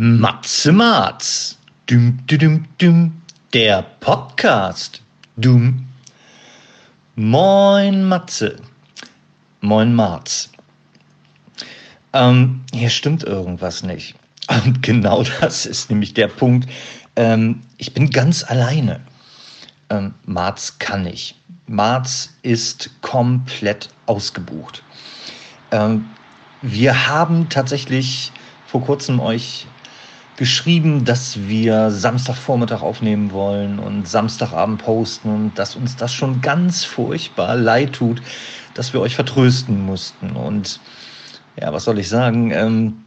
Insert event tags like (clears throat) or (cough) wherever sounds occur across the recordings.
Matze Matz. Düm, düm, düm, der Podcast. Dum. Moin Matze. Moin Marz. Ähm, hier stimmt irgendwas nicht. (laughs) Und genau das ist nämlich der Punkt. Ähm, ich bin ganz alleine. Ähm, Marz kann nicht. Marz ist komplett ausgebucht. Ähm, wir haben tatsächlich vor kurzem euch geschrieben, dass wir Samstagvormittag aufnehmen wollen und Samstagabend posten und dass uns das schon ganz furchtbar leid tut, dass wir euch vertrösten mussten. Und ja, was soll ich sagen? Ähm,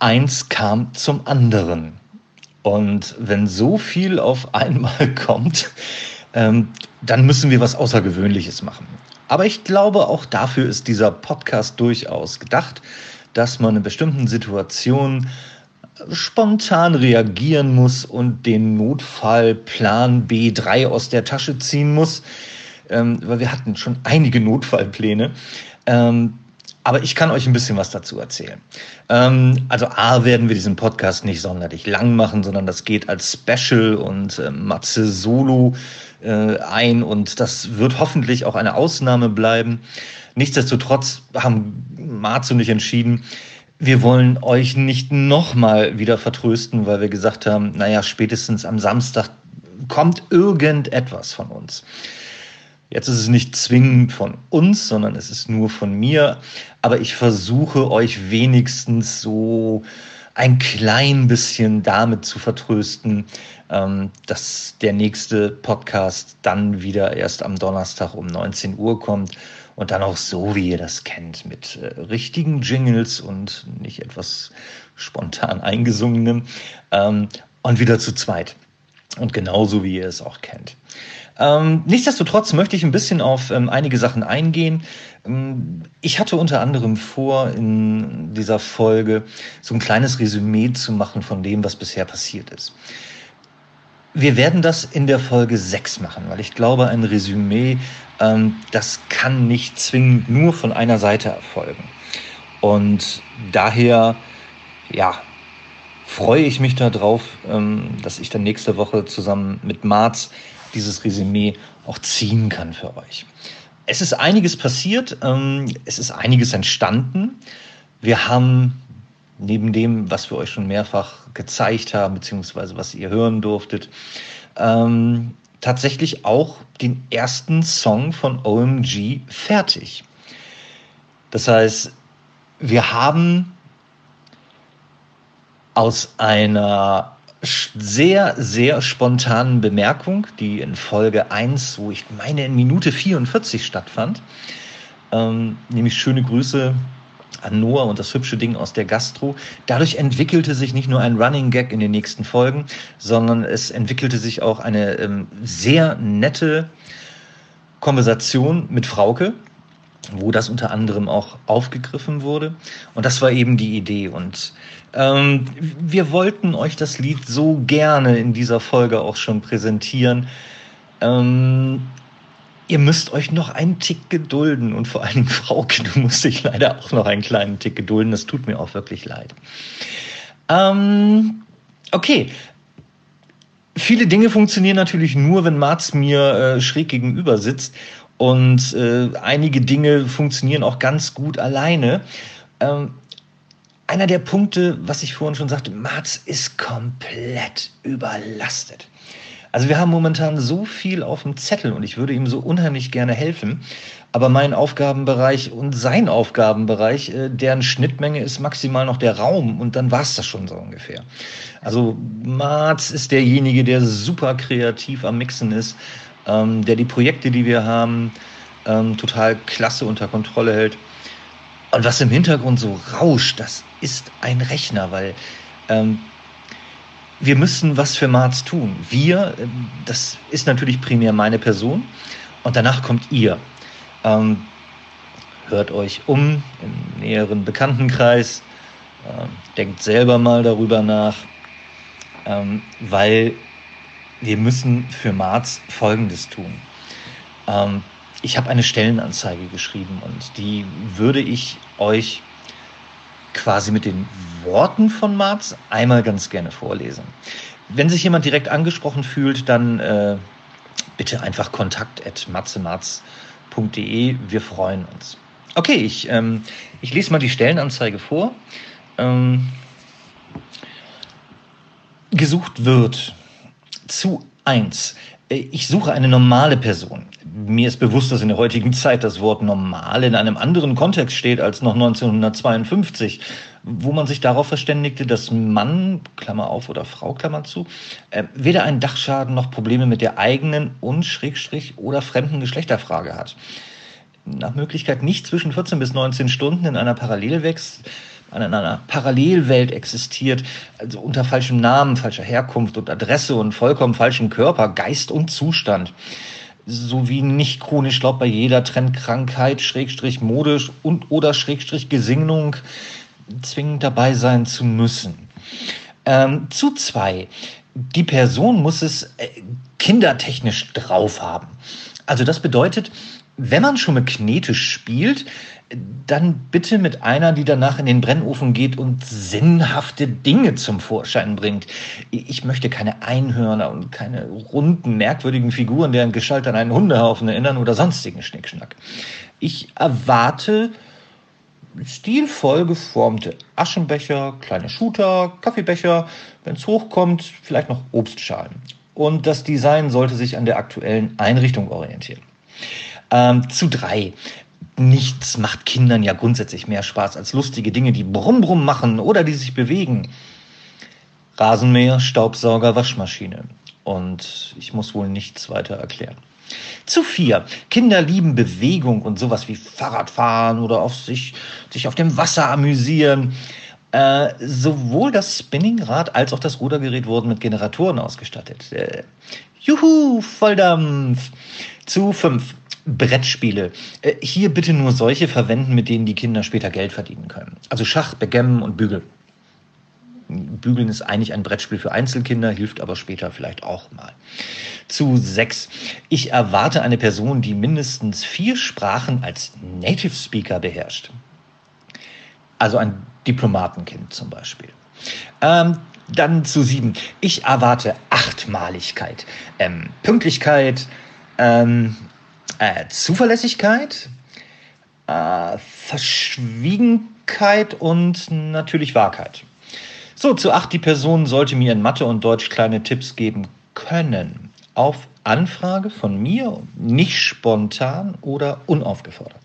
eins kam zum anderen. Und wenn so viel auf einmal (laughs) kommt, ähm, dann müssen wir was Außergewöhnliches machen. Aber ich glaube, auch dafür ist dieser Podcast durchaus gedacht, dass man in bestimmten Situationen spontan reagieren muss und den Notfallplan B3 aus der Tasche ziehen muss, ähm, weil wir hatten schon einige Notfallpläne. Ähm, aber ich kann euch ein bisschen was dazu erzählen. Ähm, also A werden wir diesen Podcast nicht sonderlich lang machen, sondern das geht als Special und äh, Matze Solo äh, ein und das wird hoffentlich auch eine Ausnahme bleiben. Nichtsdestotrotz haben Marz und ich entschieden, wir wollen euch nicht nochmal wieder vertrösten, weil wir gesagt haben, naja, spätestens am Samstag kommt irgendetwas von uns. Jetzt ist es nicht zwingend von uns, sondern es ist nur von mir. Aber ich versuche euch wenigstens so ein klein bisschen damit zu vertrösten, ähm, dass der nächste Podcast dann wieder erst am Donnerstag um 19 Uhr kommt und dann auch so, wie ihr das kennt, mit äh, richtigen Jingles und nicht etwas spontan eingesungenem ähm, und wieder zu zweit. Und genauso, wie ihr es auch kennt. Ähm, nichtsdestotrotz möchte ich ein bisschen auf ähm, einige Sachen eingehen. Ähm, ich hatte unter anderem vor, in dieser Folge so ein kleines Resümee zu machen von dem, was bisher passiert ist. Wir werden das in der Folge 6 machen, weil ich glaube, ein Resümee, ähm, das kann nicht zwingend nur von einer Seite erfolgen. Und daher, ja, freue ich mich darauf, ähm, dass ich dann nächste Woche zusammen mit Marz dieses Resümee auch ziehen kann für euch. Es ist einiges passiert, ähm, es ist einiges entstanden. Wir haben neben dem, was wir euch schon mehrfach gezeigt haben, beziehungsweise was ihr hören durftet, ähm, tatsächlich auch den ersten Song von OMG fertig. Das heißt, wir haben aus einer sehr, sehr spontanen Bemerkung, die in Folge 1, wo ich meine in Minute 44 stattfand. Ähm, nämlich schöne Grüße an Noah und das hübsche Ding aus der Gastro. Dadurch entwickelte sich nicht nur ein Running Gag in den nächsten Folgen, sondern es entwickelte sich auch eine ähm, sehr nette Konversation mit Frauke, wo das unter anderem auch aufgegriffen wurde. Und das war eben die Idee. Und ähm, wir wollten euch das Lied so gerne in dieser Folge auch schon präsentieren. Ähm, ihr müsst euch noch einen Tick gedulden und vor allem (laughs) Frauke, du musst dich leider auch noch einen kleinen Tick gedulden. Das tut mir auch wirklich leid. Ähm, okay. Viele Dinge funktionieren natürlich nur, wenn Marz mir äh, schräg gegenüber sitzt. Und äh, einige Dinge funktionieren auch ganz gut alleine. Ähm, einer der Punkte, was ich vorhin schon sagte, Marz ist komplett überlastet. Also wir haben momentan so viel auf dem Zettel und ich würde ihm so unheimlich gerne helfen. Aber mein Aufgabenbereich und sein Aufgabenbereich, äh, deren Schnittmenge ist maximal noch der Raum und dann war es das schon so ungefähr. Also Marz ist derjenige, der super kreativ am Mixen ist, ähm, der die Projekte, die wir haben, ähm, total klasse unter Kontrolle hält. Und was im Hintergrund so rauscht, das ist ein Rechner, weil ähm, wir müssen was für Marz tun. Wir, äh, das ist natürlich primär meine Person und danach kommt ihr. Ähm, hört euch um im näheren Bekanntenkreis, äh, denkt selber mal darüber nach, ähm, weil wir müssen für Marz Folgendes tun. Ähm, ich habe eine Stellenanzeige geschrieben und die würde ich euch quasi mit den Worten von Marz einmal ganz gerne vorlesen. Wenn sich jemand direkt angesprochen fühlt, dann äh, bitte einfach kontakt.matzemarz.de. Wir freuen uns. Okay, ich, ähm, ich lese mal die Stellenanzeige vor. Ähm, gesucht wird zu 1. Ich suche eine normale Person. Mir ist bewusst, dass in der heutigen Zeit das Wort normal in einem anderen Kontext steht als noch 1952, wo man sich darauf verständigte, dass Mann, Klammer auf oder Frau, Klammer zu, äh, weder einen Dachschaden noch Probleme mit der eigenen und Schrägstrich oder fremden Geschlechterfrage hat. Nach Möglichkeit nicht zwischen 14 bis 19 Stunden in einer Parallelwechsel in einer Parallelwelt existiert, also unter falschem Namen, falscher Herkunft und Adresse und vollkommen falschem Körper, Geist und Zustand. Sowie nicht chronisch laut bei jeder Trendkrankheit, Schrägstrich modisch und oder Schrägstrich Gesinnung zwingend dabei sein zu müssen. Ähm, zu zwei. Die Person muss es äh, kindertechnisch drauf haben. Also das bedeutet, wenn man schon mit Knete spielt, dann bitte mit einer, die danach in den Brennofen geht und sinnhafte Dinge zum Vorschein bringt. Ich möchte keine Einhörner und keine runden, merkwürdigen Figuren, deren Gestalt an einen Hundehaufen erinnern oder sonstigen Schnickschnack. Ich erwarte stilvoll geformte Aschenbecher, kleine Shooter, Kaffeebecher, wenn es hochkommt, vielleicht noch Obstschalen. Und das Design sollte sich an der aktuellen Einrichtung orientieren. Ähm, zu drei nichts macht Kindern ja grundsätzlich mehr Spaß als lustige Dinge, die brumm brumm machen oder die sich bewegen. Rasenmäher, Staubsauger, Waschmaschine. Und ich muss wohl nichts weiter erklären. Zu vier. Kinder lieben Bewegung und sowas wie Fahrradfahren oder auf sich, sich auf dem Wasser amüsieren. Äh, sowohl das Spinningrad als auch das Rudergerät wurden mit Generatoren ausgestattet. Äh, juhu, Volldampf. Zu fünf. Brettspiele. Äh, hier bitte nur solche verwenden, mit denen die Kinder später Geld verdienen können. Also Schach, Backgammon und Bügel. Bügeln ist eigentlich ein Brettspiel für Einzelkinder, hilft aber später vielleicht auch mal. Zu sechs. Ich erwarte eine Person, die mindestens vier Sprachen als Native Speaker beherrscht. Also ein Diplomatenkind zum Beispiel. Ähm, dann zu sieben. Ich erwarte Achtmaligkeit, ähm, Pünktlichkeit, ähm, äh, Zuverlässigkeit, äh, Verschwiegenheit und natürlich Wahrheit. So, zu acht, die Person sollte mir in Mathe und Deutsch kleine Tipps geben können. Auf Anfrage von mir, nicht spontan oder unaufgefordert.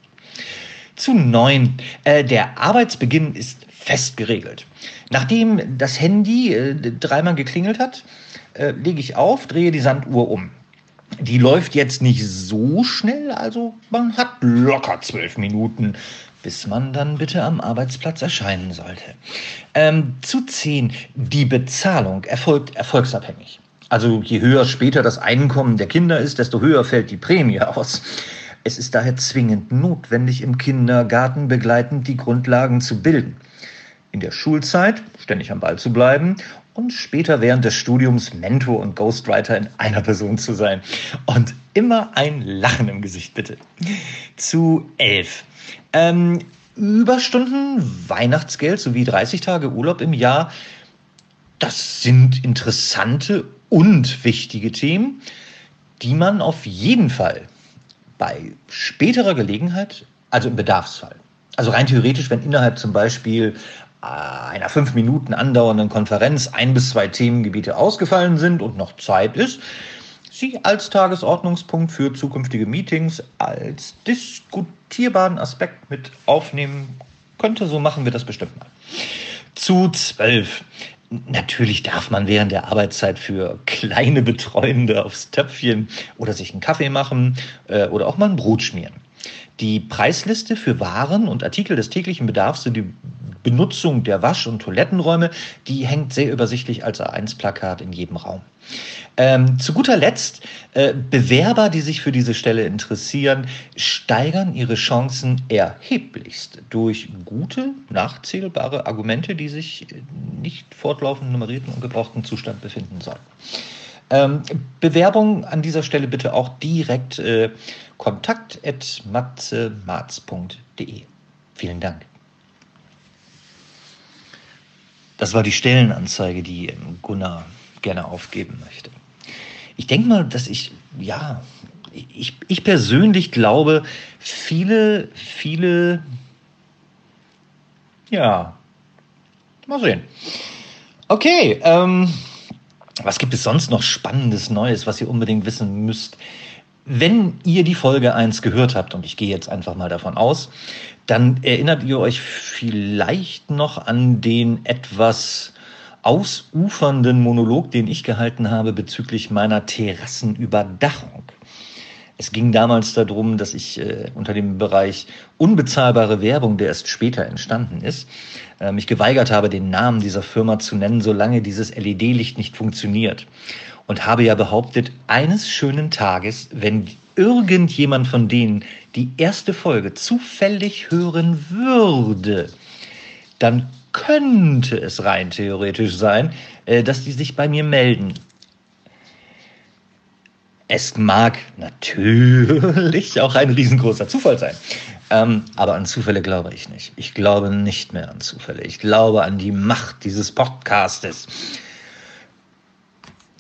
Zu neun, äh, der Arbeitsbeginn ist fest geregelt. Nachdem das Handy äh, dreimal geklingelt hat, äh, lege ich auf, drehe die Sanduhr um. Die läuft jetzt nicht so schnell, also man hat locker zwölf Minuten, bis man dann bitte am Arbeitsplatz erscheinen sollte. Ähm, zu zehn, die Bezahlung erfolgt erfolgsabhängig. Also je höher später das Einkommen der Kinder ist, desto höher fällt die Prämie aus. Es ist daher zwingend notwendig, im Kindergarten begleitend die Grundlagen zu bilden. In der Schulzeit ständig am Ball zu bleiben und später während des Studiums Mentor und Ghostwriter in einer Person zu sein. Und immer ein Lachen im Gesicht, bitte. Zu elf. Ähm, Überstunden, Weihnachtsgeld sowie 30 Tage Urlaub im Jahr, das sind interessante und wichtige Themen, die man auf jeden Fall bei späterer Gelegenheit, also im Bedarfsfall, also rein theoretisch, wenn innerhalb zum Beispiel einer fünf Minuten andauernden Konferenz ein bis zwei Themengebiete ausgefallen sind und noch Zeit ist, sie als Tagesordnungspunkt für zukünftige Meetings als diskutierbaren Aspekt mit aufnehmen könnte. So machen wir das bestimmt mal. Zu zwölf. Natürlich darf man während der Arbeitszeit für kleine Betreuende aufs Töpfchen oder sich einen Kaffee machen äh, oder auch mal ein Brot schmieren. Die Preisliste für Waren und Artikel des täglichen Bedarfs sowie Benutzung der Wasch- und Toilettenräume, die hängt sehr übersichtlich als A1-Plakat in jedem Raum. Ähm, zu guter Letzt, äh, Bewerber, die sich für diese Stelle interessieren, steigern ihre Chancen erheblichst durch gute, nachzählbare Argumente, die sich nicht fortlaufend nummerierten und gebrauchten Zustand befinden sollen. Ähm, Bewerbung an dieser Stelle bitte auch direkt äh, kontakt.matzemaß.de. Vielen Dank. Das war die Stellenanzeige, die Gunnar gerne aufgeben möchte. Ich denke mal, dass ich, ja, ich, ich persönlich glaube, viele, viele, ja, mal sehen. Okay, ähm, was gibt es sonst noch Spannendes Neues, was ihr unbedingt wissen müsst? Wenn ihr die Folge 1 gehört habt, und ich gehe jetzt einfach mal davon aus, dann erinnert ihr euch vielleicht noch an den etwas ausufernden Monolog, den ich gehalten habe bezüglich meiner Terrassenüberdachung. Es ging damals darum, dass ich äh, unter dem Bereich unbezahlbare Werbung, der erst später entstanden ist, äh, mich geweigert habe, den Namen dieser Firma zu nennen, solange dieses LED-Licht nicht funktioniert. Und habe ja behauptet, eines schönen Tages, wenn irgendjemand von denen die erste Folge zufällig hören würde, dann könnte es rein theoretisch sein, äh, dass die sich bei mir melden. Es mag natürlich (laughs) auch ein riesengroßer Zufall sein. Ähm, aber an Zufälle glaube ich nicht. Ich glaube nicht mehr an Zufälle. Ich glaube an die Macht dieses Podcastes.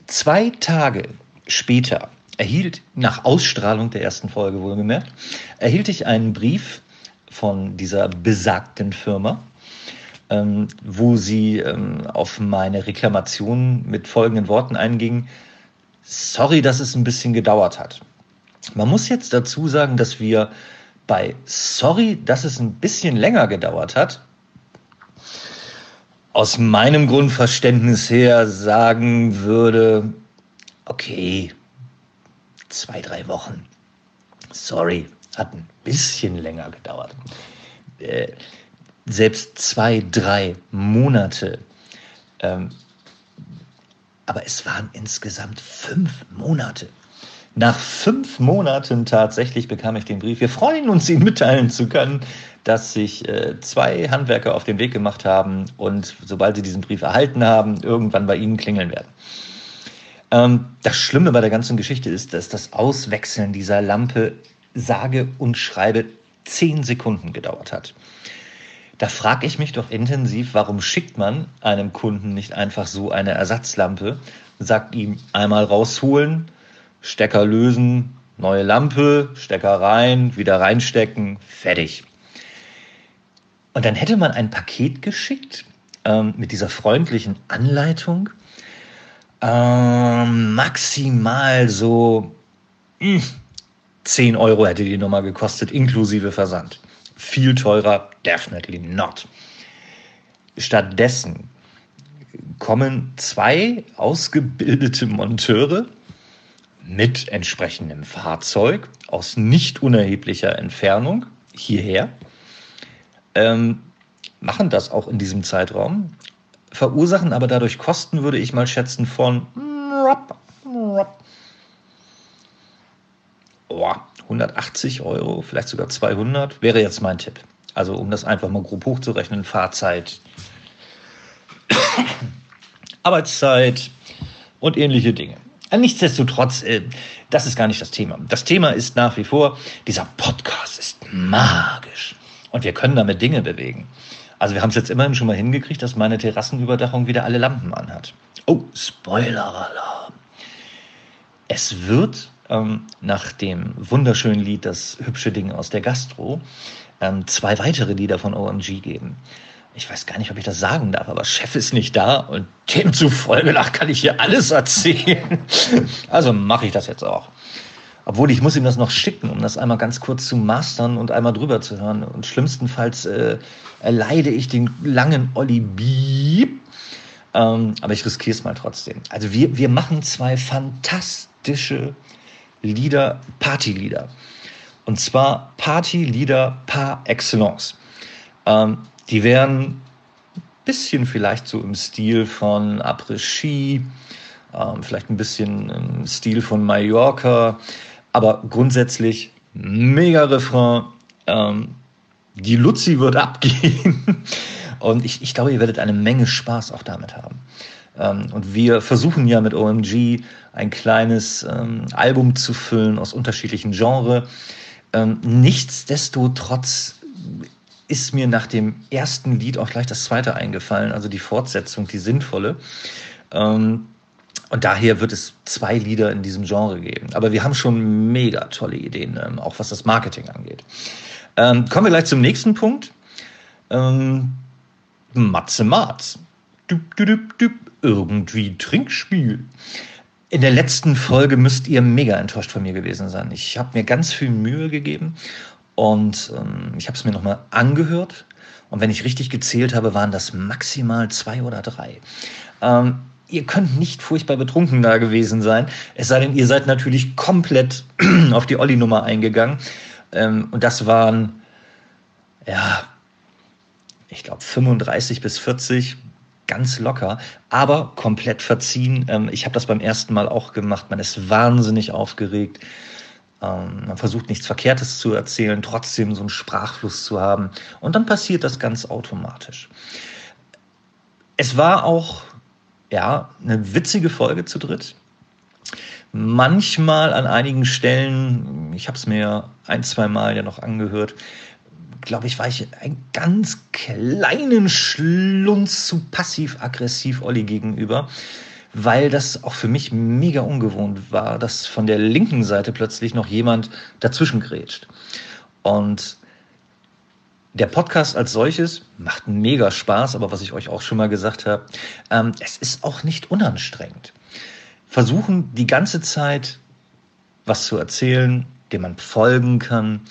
Zwei Tage später erhielt, nach Ausstrahlung der ersten Folge wohlgemerkt, erhielt ich einen Brief von dieser besagten Firma, ähm, wo sie ähm, auf meine Reklamation mit folgenden Worten einging. Sorry, dass es ein bisschen gedauert hat. Man muss jetzt dazu sagen, dass wir bei Sorry, dass es ein bisschen länger gedauert hat, aus meinem Grundverständnis her sagen würde, okay, zwei, drei Wochen. Sorry, hat ein bisschen länger gedauert. Äh, selbst zwei, drei Monate. Ähm, aber es waren insgesamt fünf Monate. Nach fünf Monaten tatsächlich bekam ich den Brief. Wir freuen uns, Ihnen mitteilen zu können, dass sich äh, zwei Handwerker auf den Weg gemacht haben und sobald sie diesen Brief erhalten haben, irgendwann bei Ihnen klingeln werden. Ähm, das Schlimme bei der ganzen Geschichte ist, dass das Auswechseln dieser Lampe sage und schreibe zehn Sekunden gedauert hat. Da frage ich mich doch intensiv, warum schickt man einem Kunden nicht einfach so eine Ersatzlampe, sagt ihm einmal rausholen, Stecker lösen, neue Lampe, Stecker rein, wieder reinstecken, fertig. Und dann hätte man ein Paket geschickt ähm, mit dieser freundlichen Anleitung. Ähm, maximal so mh, hm, 10 Euro hätte die Nummer gekostet, inklusive Versand. Viel teurer, definitely not. Stattdessen kommen zwei ausgebildete Monteure mit entsprechendem Fahrzeug aus nicht unerheblicher Entfernung hierher, ähm, machen das auch in diesem Zeitraum, verursachen aber dadurch Kosten, würde ich mal schätzen, von oh, 180 Euro, vielleicht sogar 200, wäre jetzt mein Tipp. Also um das einfach mal grob hochzurechnen, Fahrzeit, (coughs) Arbeitszeit und ähnliche Dinge. Nichtsdestotrotz, äh, das ist gar nicht das Thema. Das Thema ist nach wie vor, dieser Podcast ist magisch. Und wir können damit Dinge bewegen. Also wir haben es jetzt immerhin schon mal hingekriegt, dass meine Terrassenüberdachung wieder alle Lampen anhat. Oh, Spoiler-Alarm. Es wird ähm, nach dem wunderschönen Lied Das hübsche Ding aus der Gastro ähm, zwei weitere Lieder von OMG geben ich weiß gar nicht, ob ich das sagen darf, aber Chef ist nicht da und demzufolge nach kann ich hier alles erzählen. (laughs) Also mache ich das jetzt auch. Obwohl ich muss ihm das noch schicken, um das einmal ganz kurz zu mastern und einmal drüber zu hören. Und schlimmstenfalls äh, erleide ich den langen Olli Bieb. Ähm, aber ich riskiere es mal trotzdem. Also wir, wir machen zwei fantastische Lieder, Partylieder. Und zwar Partylieder par excellence. Ähm, die wären ein bisschen vielleicht so im Stil von Après-Ski, ähm, vielleicht ein bisschen im Stil von Mallorca, aber grundsätzlich mega Refrain. Ähm, die Luzi wird abgehen. (laughs) Und ich, ich glaube, ihr werdet eine Menge Spaß auch damit haben. Ähm, und wir versuchen ja mit OMG ein kleines ähm, Album zu füllen aus unterschiedlichen Genres. Ähm, nichtsdestotrotz ist mir nach dem ersten Lied auch gleich das zweite eingefallen, also die Fortsetzung, die sinnvolle. Und daher wird es zwei Lieder in diesem Genre geben. Aber wir haben schon mega tolle Ideen, auch was das Marketing angeht. Kommen wir gleich zum nächsten Punkt. Ähm, Matze Marz. Dup, dup, dup, irgendwie Trinkspiel. In der letzten Folge müsst ihr mega enttäuscht von mir gewesen sein. Ich habe mir ganz viel Mühe gegeben und ähm, ich habe es mir nochmal angehört. Und wenn ich richtig gezählt habe, waren das maximal zwei oder drei. Ähm, ihr könnt nicht furchtbar betrunken da gewesen sein. Es sei denn, ihr seid natürlich komplett (clears throat) auf die Olli-Nummer eingegangen. Ähm, und das waren, ja, ich glaube 35 bis 40, ganz locker, aber komplett verziehen. Ähm, ich habe das beim ersten Mal auch gemacht. Man ist wahnsinnig aufgeregt. Ähm, man versucht nichts Verkehrtes zu erzählen, trotzdem so einen Sprachfluss zu haben. Und dann passiert das ganz automatisch. Es war auch ja, eine witzige Folge zu dritt. Manchmal an einigen Stellen, ich habe es mir ein, zwei Mal ja noch angehört, glaube ich, war ich einen ganz kleinen Schlunz zu passiv-aggressiv Olli gegenüber, weil das auch für mich mega ungewohnt war, dass von der linken Seite plötzlich noch jemand dazwischen grätscht. Und der Podcast als solches macht mega Spaß, aber was ich euch auch schon mal gesagt habe, ähm, es ist auch nicht unanstrengend. Versuchen die ganze Zeit was zu erzählen, dem man folgen kann,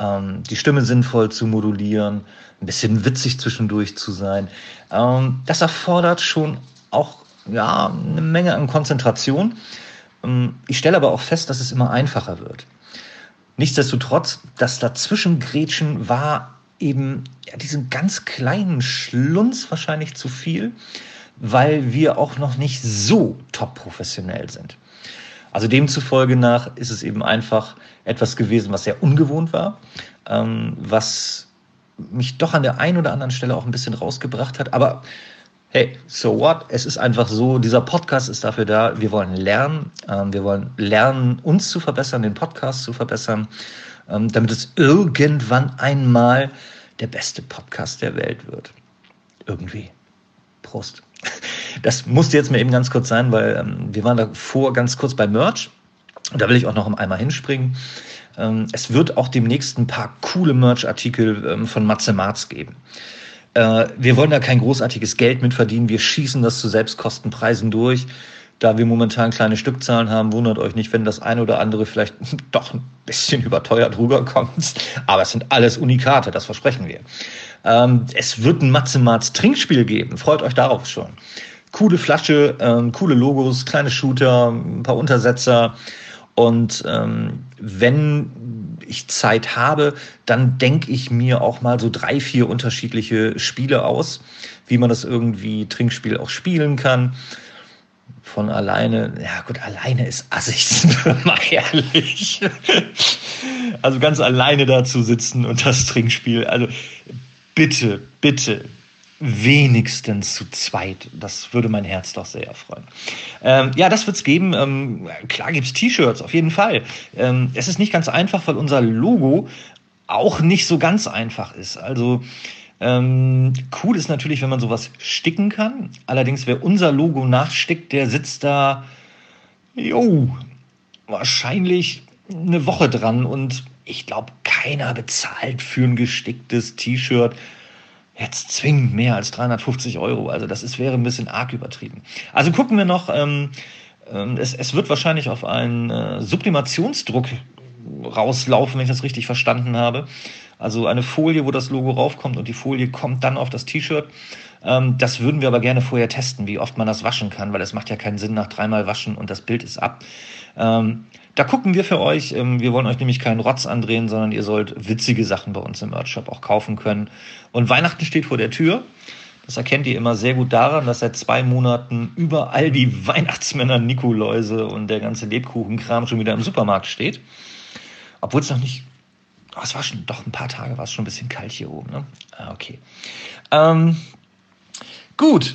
ähm, die Stimme sinnvoll zu modulieren, ein bisschen witzig zwischendurch zu sein. Ähm, das erfordert schon auch ja, eine Menge an Konzentration. Ähm, ich stelle aber auch fest, dass es immer einfacher wird. Nichtsdestotrotz, das Dazwischengrätschen war eben ja, diesen ganz kleinen Schlunz wahrscheinlich zu viel, weil wir auch noch nicht so top professionell sind. Also demzufolge nach ist es eben einfach etwas gewesen, was sehr ungewohnt war, ähm, was mich doch an der einen oder anderen Stelle auch ein bisschen rausgebracht hat. Aber hey, so what? Es ist einfach so, dieser Podcast ist dafür da. Wir wollen lernen. Ähm, wir wollen lernen, uns zu verbessern, den Podcast zu verbessern ähm, damit es irgendwann einmal der beste Podcast der Welt wird. Irgendwie. Prost. (laughs) Das musste jetzt mal eben ganz kurz sein, weil ähm, wir waren davor ganz kurz bei Merch. Und da will ich auch noch einmal hinspringen. Ähm, es wird auch demnächst ein paar coole Merch-Artikel ähm, von Matze Marz geben. Äh, wir wollen da kein großartiges Geld mit verdienen. Wir schießen das zu Selbstkostenpreisen durch. Da wir momentan kleine Stückzahlen haben, wundert euch nicht, wenn das eine oder andere vielleicht (laughs) doch ein bisschen überteuert rüberkommt. Aber es sind alles Unikate, das versprechen wir. Ähm, es wird ein Matze-Marz Trinkspiel geben. Freut euch darauf schon. Coole Flasche, ähm, coole Logos, kleine Shooter, ein paar Untersetzer. Und ähm, wenn ich Zeit habe, dann denke ich mir auch mal so drei, vier unterschiedliche Spiele aus, wie man das irgendwie Trinkspiel auch spielen kann von alleine, ja gut, alleine ist assig, sind (laughs) wir mal ehrlich. Also ganz alleine da zu sitzen und das Trinkspiel, also bitte, bitte, wenigstens zu zweit. Das würde mein Herz doch sehr erfreuen. Ähm, ja, das wird es geben. Ähm, klar es T-Shirts, auf jeden Fall. Ähm, es ist nicht ganz einfach, weil unser Logo auch nicht so ganz einfach ist. Also ähm, cool ist natürlich, wenn man sowas sticken kann. Allerdings, wer unser Logo nachstickt, der sitzt da, jo, wahrscheinlich eine Woche dran und ich glaube, keiner bezahlt für ein gesticktes T-Shirt jetzt zwingend mehr als 350 Euro. Also das ist, wäre ein bisschen arg übertrieben. Also gucken wir noch. Ähm, ähm, es, es, wird wahrscheinlich auf einen äh, Sublimationsdruck rauslaufen, wenn ich das richtig verstanden habe. Also eine Folie, wo das Logo raufkommt und die Folie kommt dann auf das T-Shirt. Ähm, das würden wir aber gerne vorher testen, wie oft man das waschen kann, weil es macht ja keinen Sinn nach dreimal waschen und das Bild ist ab. Ähm, da gucken wir für euch. Ähm, wir wollen euch nämlich keinen Rotz andrehen, sondern ihr sollt witzige Sachen bei uns im Merch-Shop auch kaufen können. Und Weihnachten steht vor der Tür. Das erkennt ihr immer sehr gut daran, dass seit zwei Monaten überall die (laughs) Weihnachtsmänner, Nikoläuse und der ganze Lebkuchenkram schon wieder im Supermarkt steht. Obwohl es noch nicht Oh, es war schon doch ein paar Tage, war es schon ein bisschen kalt hier oben. Ne? Ah, okay. Ähm, gut.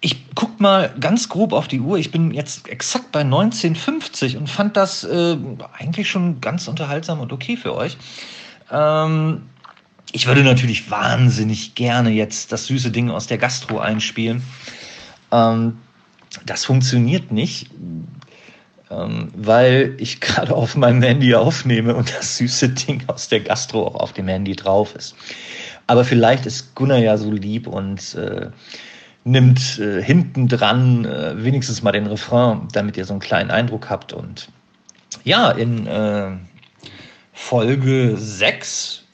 Ich guck mal ganz grob auf die Uhr. Ich bin jetzt exakt bei 19.50 und fand das äh, eigentlich schon ganz unterhaltsam und okay für euch. Ähm, ich würde natürlich wahnsinnig gerne jetzt das süße Ding aus der Gastro einspielen. Ähm, das funktioniert nicht, ähm, weil ich (laughs) gerade auf meinem Handy aufnehme und das süße Ding aus der Gastro auch auf dem Handy drauf ist. Aber vielleicht ist Gunnar ja so lieb und äh, nimmt äh, hinten dran äh, wenigstens mal den Refrain, damit ihr so einen kleinen Eindruck habt. Und ja, in äh, Folge 6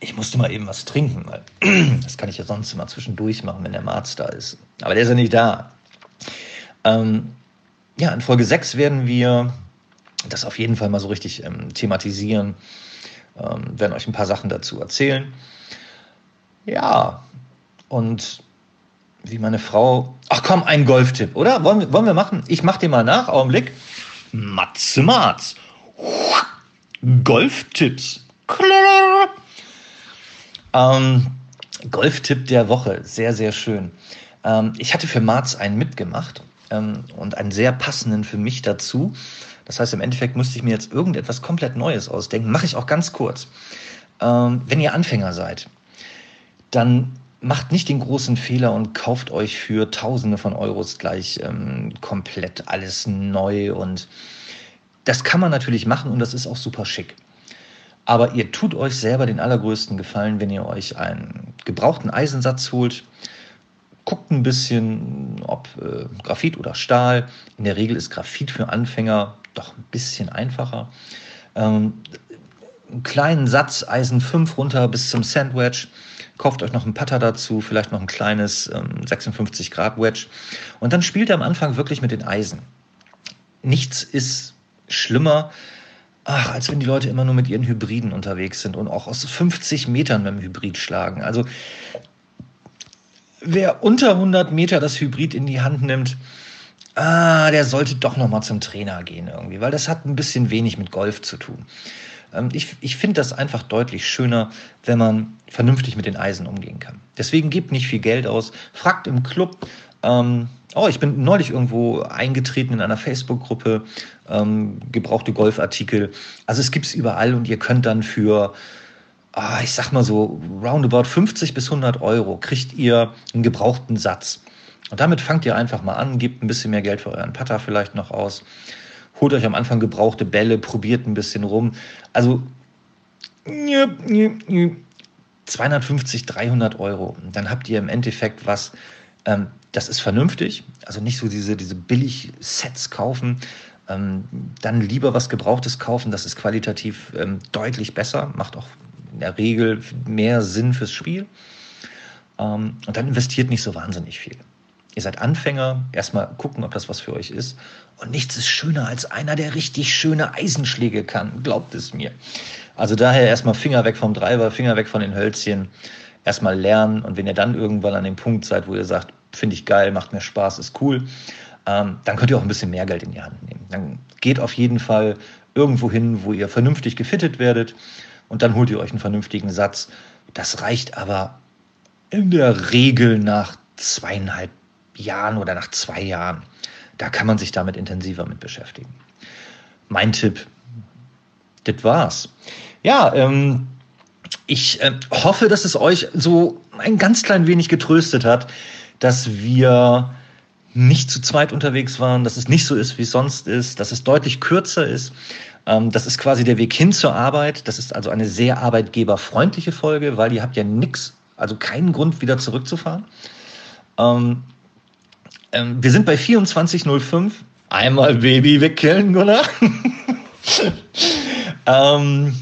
ich musste mal eben was trinken, weil (clears throat) das kann ich ja sonst immer zwischendurch machen, wenn der Marz da ist. Aber der ist ja nicht da. Ähm, ja, in Folge 6 werden wir das auf jeden Fall mal so richtig ähm, thematisieren, ähm, werden euch ein paar Sachen dazu erzählen. Ja, und wie meine Frau. Ach komm, ein Golftipp, oder? Wollen wir, wollen wir machen? Ich mach dir mal nach, Augenblick. Matze Marz. Golftipps. Ähm, Golftipp der Woche, sehr, sehr schön. Ähm, ich hatte für Marz einen mitgemacht ähm, und einen sehr passenden für mich dazu. Das heißt, im Endeffekt musste ich mir jetzt irgendetwas komplett Neues ausdenken. Mache ich auch ganz kurz. Ähm, wenn ihr Anfänger seid, dann macht nicht den großen Fehler und kauft euch für Tausende von Euros gleich ähm, komplett alles neu. Und das kann man natürlich machen und das ist auch super schick. Aber ihr tut euch selber den allergrößten Gefallen, wenn ihr euch einen gebrauchten Eisensatz holt. Guckt ein bisschen, ob äh, Graphit oder Stahl. In der Regel ist Graphit für Anfänger doch ein bisschen einfacher. Ähm, einen kleinen Satz Eisen 5 runter bis zum Sandwich. Kauft euch noch einen Putter dazu, vielleicht noch ein kleines ähm, 56 Grad Wedge. Und dann spielt ihr am Anfang wirklich mit den Eisen. Nichts ist schlimmer, ach, als wenn die Leute immer nur mit ihren Hybriden unterwegs sind und auch aus 50 Metern mit dem Hybrid schlagen. Also wer unter 100 Meter das Hybrid in die Hand nimmt, ah, der sollte doch noch mal zum Trainer gehen irgendwie, weil das hat ein bisschen wenig mit Golf zu tun. Ähm, ich ich finde das einfach deutlich schöner, wenn man vernünftig mit den Eisen umgehen kann. Deswegen gebt nicht viel Geld aus, fragt im Club, ähm, oh, ich bin neulich irgendwo eingetreten in einer Facebook-Gruppe, ähm, gebrauchte Golfartikel. Also es gibt es überall und ihr könnt dann für, ah, ich sag mal so, roundabout 50 bis 100 Euro kriegt ihr einen gebrauchten Satz. Und damit fangt ihr einfach mal an, gebt ein bisschen mehr Geld für euren Putter vielleicht noch aus, holt euch am Anfang gebrauchte Bälle, probiert ein bisschen rum. Also 250, 300 Euro. Dann habt ihr im Endeffekt was, ähm, das ist vernünftig, also nicht so diese, diese Billig-Sets kaufen. Ähm, dann lieber was Gebrauchtes kaufen, das ist qualitativ ähm, deutlich besser, macht auch in der Regel mehr Sinn fürs Spiel. Ähm, und dann investiert nicht so wahnsinnig viel. Ihr seid Anfänger, erstmal gucken, ob das was für euch ist. Und nichts ist schöner als einer, der richtig schöne Eisenschläge kann, glaubt es mir. Also daher erstmal Finger weg vom Treiber, Finger weg von den Hölzchen, erstmal lernen. Und wenn ihr dann irgendwann an dem Punkt seid, wo ihr sagt, finde ich geil, macht mir Spaß, ist cool, ähm, dann könnt ihr auch ein bisschen mehr Geld in die Hand nehmen. Dann geht auf jeden Fall irgendwo hin, wo ihr vernünftig gefittet werdet und dann holt ihr euch einen vernünftigen Satz. Das reicht aber in der Regel nach zweieinhalb Jahren oder nach zwei Jahren. Da kann man sich damit intensiver mit beschäftigen. Mein Tipp, das war's. Ja, ähm, ich äh, hoffe, dass es euch so ein ganz klein wenig getröstet hat, dass wir nicht zu zweit unterwegs waren, dass es nicht so ist, wie es sonst ist, dass es deutlich kürzer ist. Ähm, das ist quasi der Weg hin zur Arbeit. Das ist also eine sehr arbeitgeberfreundliche Folge, weil ihr habt ja nichts, also keinen Grund, wieder zurückzufahren. Ähm, ähm, wir sind bei 24.05. Einmal Baby wickeln, Gunnar. (laughs) ähm,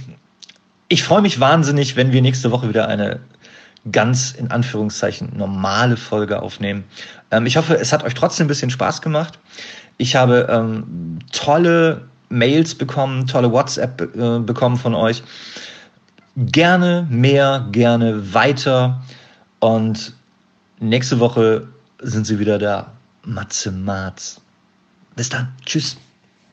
ich freue mich wahnsinnig, wenn wir nächste Woche wieder eine ganz in Anführungszeichen normale Folge aufnehmen. Ähm, ich hoffe, es hat euch trotzdem ein bisschen Spaß gemacht. Ich habe ähm, tolle Mails bekommen, tolle WhatsApp äh, bekommen von euch. Gerne mehr, gerne weiter. Und nächste Woche sind sie wieder da. Matze Marz. Bis dann. Tschüss.